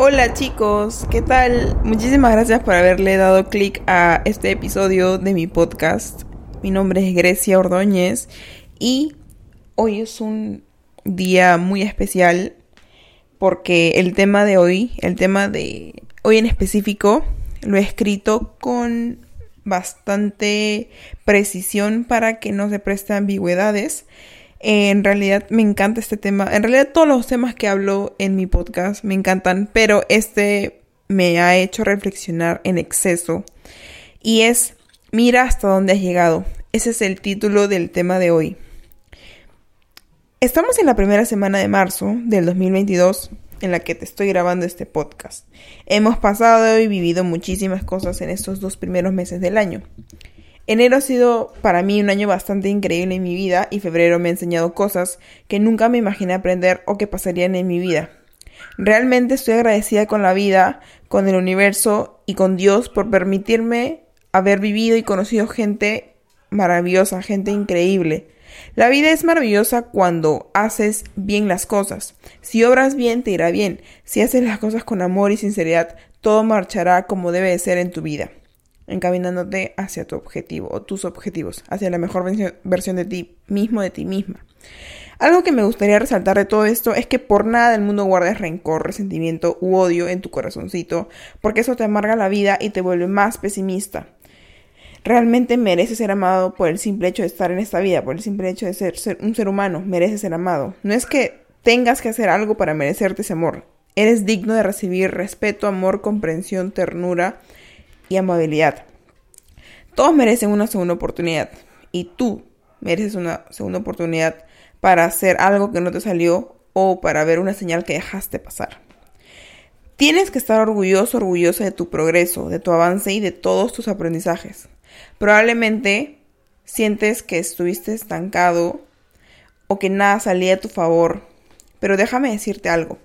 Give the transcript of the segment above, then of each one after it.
Hola chicos, ¿qué tal? Muchísimas gracias por haberle dado clic a este episodio de mi podcast. Mi nombre es Grecia Ordóñez y hoy es un día muy especial porque el tema de hoy, el tema de hoy en específico, lo he escrito con bastante precisión para que no se preste ambigüedades en realidad me encanta este tema. En realidad todos los temas que hablo en mi podcast me encantan, pero este me ha hecho reflexionar en exceso. Y es, mira hasta dónde has llegado. Ese es el título del tema de hoy. Estamos en la primera semana de marzo del 2022 en la que te estoy grabando este podcast. Hemos pasado y vivido muchísimas cosas en estos dos primeros meses del año. Enero ha sido para mí un año bastante increíble en mi vida y febrero me ha enseñado cosas que nunca me imaginé aprender o que pasarían en mi vida. Realmente estoy agradecida con la vida, con el universo y con Dios por permitirme haber vivido y conocido gente maravillosa, gente increíble. La vida es maravillosa cuando haces bien las cosas. Si obras bien, te irá bien. Si haces las cosas con amor y sinceridad, todo marchará como debe de ser en tu vida encaminándote hacia tu objetivo o tus objetivos, hacia la mejor versión de ti mismo, de ti misma. Algo que me gustaría resaltar de todo esto es que por nada del mundo guardes rencor, resentimiento u odio en tu corazoncito, porque eso te amarga la vida y te vuelve más pesimista. Realmente mereces ser amado por el simple hecho de estar en esta vida, por el simple hecho de ser, ser un ser humano, mereces ser amado. No es que tengas que hacer algo para merecerte ese amor. Eres digno de recibir respeto, amor, comprensión, ternura, y amabilidad. Todos merecen una segunda oportunidad y tú mereces una segunda oportunidad para hacer algo que no te salió o para ver una señal que dejaste pasar. Tienes que estar orgulloso, orgullosa de tu progreso, de tu avance y de todos tus aprendizajes. Probablemente sientes que estuviste estancado o que nada salía a tu favor, pero déjame decirte algo.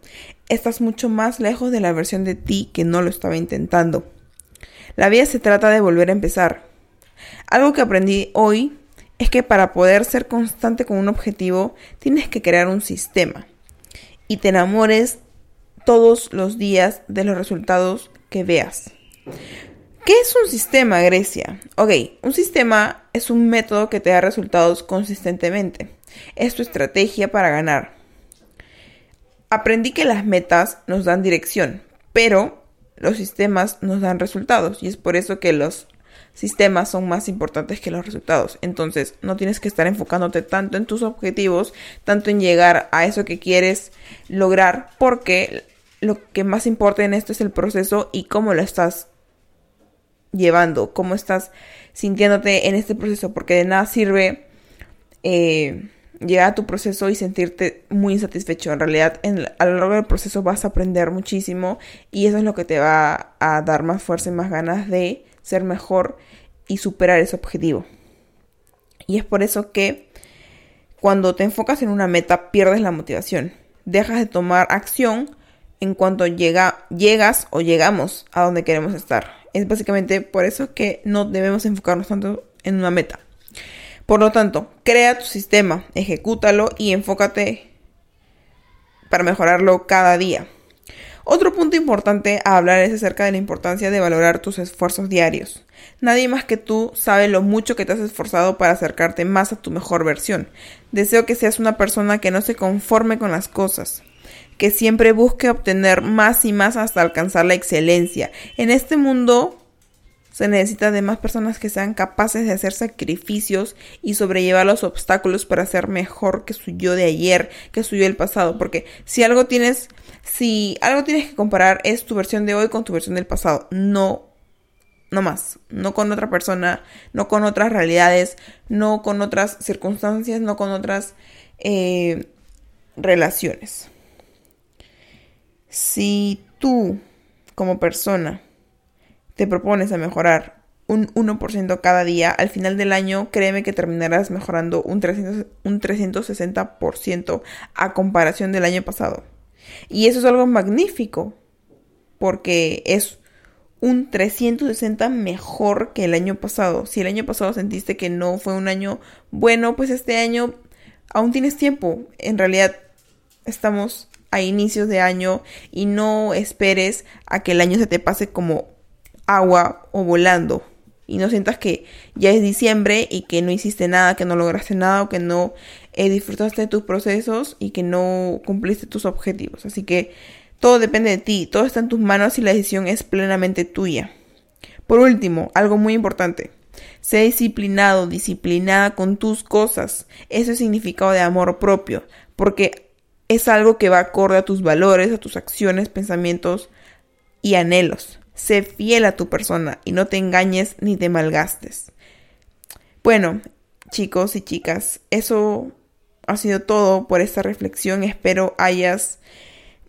Estás mucho más lejos de la versión de ti que no lo estaba intentando. La vida se trata de volver a empezar. Algo que aprendí hoy es que para poder ser constante con un objetivo tienes que crear un sistema y te enamores todos los días de los resultados que veas. ¿Qué es un sistema, Grecia? Ok, un sistema es un método que te da resultados consistentemente. Es tu estrategia para ganar. Aprendí que las metas nos dan dirección, pero los sistemas nos dan resultados y es por eso que los sistemas son más importantes que los resultados. Entonces, no tienes que estar enfocándote tanto en tus objetivos, tanto en llegar a eso que quieres lograr, porque lo que más importa en esto es el proceso y cómo lo estás llevando, cómo estás sintiéndote en este proceso, porque de nada sirve eh, llegar a tu proceso y sentirte muy insatisfecho. En realidad, a lo largo del proceso vas a aprender muchísimo y eso es lo que te va a dar más fuerza y más ganas de ser mejor y superar ese objetivo. Y es por eso que cuando te enfocas en una meta pierdes la motivación. Dejas de tomar acción en cuanto llega, llegas o llegamos a donde queremos estar. Es básicamente por eso que no debemos enfocarnos tanto en una meta. Por lo tanto, crea tu sistema, ejecútalo y enfócate para mejorarlo cada día. Otro punto importante a hablar es acerca de la importancia de valorar tus esfuerzos diarios. Nadie más que tú sabe lo mucho que te has esforzado para acercarte más a tu mejor versión. Deseo que seas una persona que no se conforme con las cosas, que siempre busque obtener más y más hasta alcanzar la excelencia. En este mundo se necesita de más personas que sean capaces de hacer sacrificios y sobrellevar los obstáculos para ser mejor que su yo de ayer, que su yo del pasado. Porque si algo tienes, si algo tienes que comparar es tu versión de hoy con tu versión del pasado. No, no más. No con otra persona, no con otras realidades, no con otras circunstancias, no con otras eh, relaciones. Si tú, como persona, te propones a mejorar un 1% cada día, al final del año créeme que terminarás mejorando un, 300, un 360% a comparación del año pasado. Y eso es algo magnífico, porque es un 360 mejor que el año pasado. Si el año pasado sentiste que no fue un año bueno, pues este año aún tienes tiempo. En realidad estamos a inicios de año y no esperes a que el año se te pase como agua o volando y no sientas que ya es diciembre y que no hiciste nada, que no lograste nada o que no eh, disfrutaste de tus procesos y que no cumpliste tus objetivos. Así que todo depende de ti, todo está en tus manos y la decisión es plenamente tuya. Por último, algo muy importante. Sé disciplinado, disciplinada con tus cosas. Eso es significado de amor propio, porque es algo que va acorde a tus valores, a tus acciones, pensamientos y anhelos. Sé fiel a tu persona y no te engañes ni te malgastes. Bueno, chicos y chicas, eso ha sido todo por esta reflexión. Espero hayas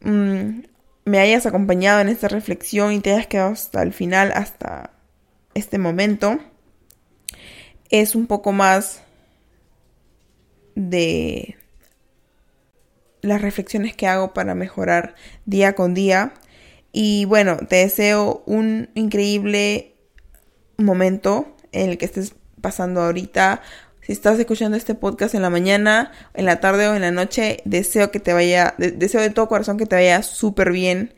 mm, me hayas acompañado en esta reflexión y te hayas quedado hasta el final, hasta este momento. Es un poco más de las reflexiones que hago para mejorar día con día. Y bueno, te deseo un increíble momento en el que estés pasando ahorita. Si estás escuchando este podcast en la mañana, en la tarde o en la noche, deseo que te vaya, deseo de todo corazón que te vaya súper bien.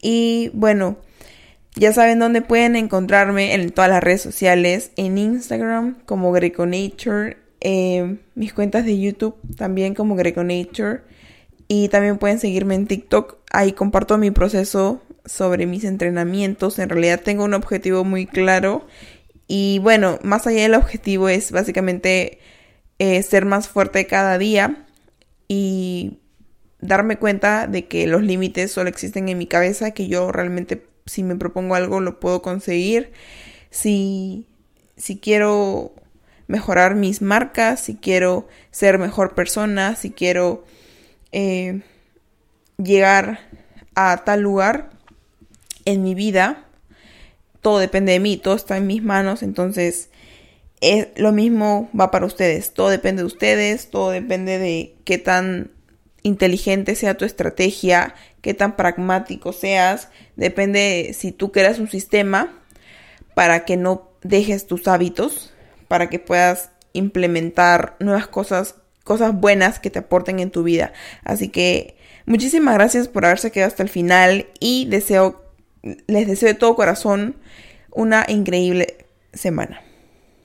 Y bueno, ya saben dónde pueden encontrarme en todas las redes sociales, en Instagram como GrecoNature, eh, mis cuentas de YouTube también como GrecoNature y también pueden seguirme en TikTok. Ahí comparto mi proceso sobre mis entrenamientos. En realidad tengo un objetivo muy claro. Y bueno, más allá del objetivo es básicamente eh, ser más fuerte cada día y darme cuenta de que los límites solo existen en mi cabeza, que yo realmente si me propongo algo lo puedo conseguir. Si, si quiero mejorar mis marcas, si quiero ser mejor persona, si quiero eh, llegar a tal lugar en mi vida, todo depende de mí, todo está en mis manos, entonces es, lo mismo va para ustedes, todo depende de ustedes, todo depende de qué tan inteligente sea tu estrategia, qué tan pragmático seas, depende si tú creas un sistema para que no dejes tus hábitos, para que puedas implementar nuevas cosas cosas buenas que te aporten en tu vida. Así que muchísimas gracias por haberse quedado hasta el final y deseo, les deseo de todo corazón una increíble semana.